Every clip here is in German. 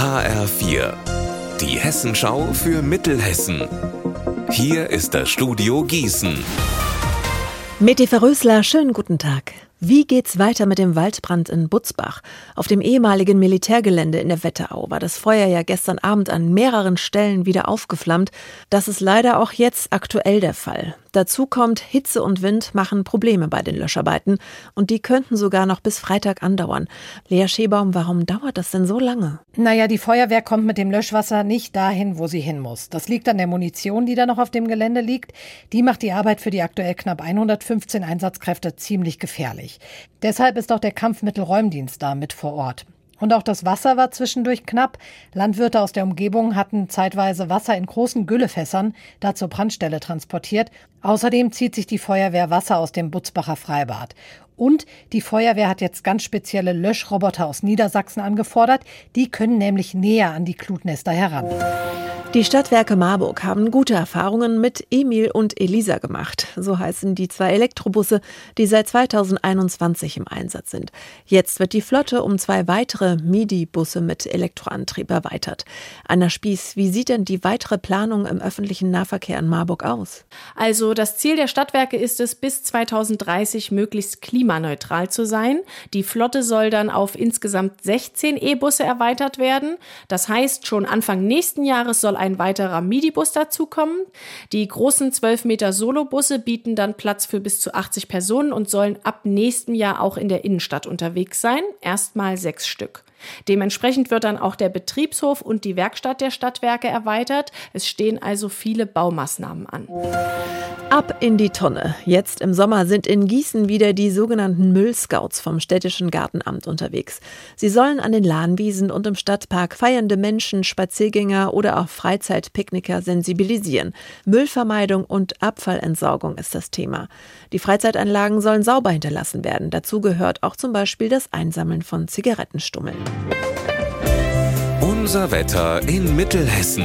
HR4, die Hessenschau für Mittelhessen. Hier ist das Studio Gießen. Meti Verrösler, schönen guten Tag. Wie geht's weiter mit dem Waldbrand in Butzbach? Auf dem ehemaligen Militärgelände in der Wetterau war das Feuer ja gestern Abend an mehreren Stellen wieder aufgeflammt. Das ist leider auch jetzt aktuell der Fall. Dazu kommt, Hitze und Wind machen Probleme bei den Löscharbeiten und die könnten sogar noch bis Freitag andauern. Lea Schebaum, warum dauert das denn so lange? Naja, die Feuerwehr kommt mit dem Löschwasser nicht dahin, wo sie hin muss. Das liegt an der Munition, die da noch auf dem Gelände liegt. Die macht die Arbeit für die aktuell knapp 115 Einsatzkräfte ziemlich gefährlich. Deshalb ist auch der Kampfmittelräumdienst da mit vor Ort. Und auch das Wasser war zwischendurch knapp. Landwirte aus der Umgebung hatten zeitweise Wasser in großen Güllefässern da zur Brandstelle transportiert. Außerdem zieht sich die Feuerwehr Wasser aus dem Butzbacher Freibad. Und die Feuerwehr hat jetzt ganz spezielle Löschroboter aus Niedersachsen angefordert. Die können nämlich näher an die Glutnester heran. Die Stadtwerke Marburg haben gute Erfahrungen mit Emil und Elisa gemacht. So heißen die zwei Elektrobusse, die seit 2021 im Einsatz sind. Jetzt wird die Flotte um zwei weitere MIDI-Busse mit Elektroantrieb erweitert. Anna Spieß, wie sieht denn die weitere Planung im öffentlichen Nahverkehr in Marburg aus? Also das Ziel der Stadtwerke ist es, bis 2030 möglichst klimaneutral zu sein. Die Flotte soll dann auf insgesamt 16 E-Busse erweitert werden. Das heißt, schon Anfang nächsten Jahres soll ein weiterer MIDI-Bus dazukommen. Die großen 12 Meter Solo-Busse bieten dann Platz für bis zu 80 Personen und sollen ab nächstem Jahr auch in der Innenstadt unterwegs sein. Erstmal sechs Stück. Dementsprechend wird dann auch der Betriebshof und die Werkstatt der Stadtwerke erweitert. Es stehen also viele Baumaßnahmen an. Ab in die Tonne. Jetzt im Sommer sind in Gießen wieder die sogenannten Müllscouts vom städtischen Gartenamt unterwegs. Sie sollen an den Lahnwiesen und im Stadtpark feiernde Menschen, Spaziergänger oder auch Freizeitpicknicker sensibilisieren. Müllvermeidung und Abfallentsorgung ist das Thema. Die Freizeitanlagen sollen sauber hinterlassen werden. Dazu gehört auch zum Beispiel das Einsammeln von Zigarettenstummeln. Unser Wetter in Mittelhessen.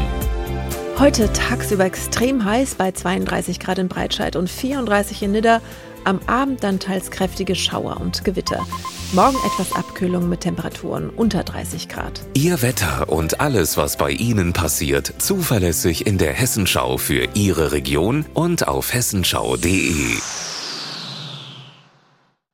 Heute tagsüber extrem heiß bei 32 Grad in Breitscheid und 34 in Nidda. Am Abend dann teils kräftige Schauer und Gewitter. Morgen etwas Abkühlung mit Temperaturen unter 30 Grad. Ihr Wetter und alles, was bei Ihnen passiert, zuverlässig in der Hessenschau für Ihre Region und auf hessenschau.de.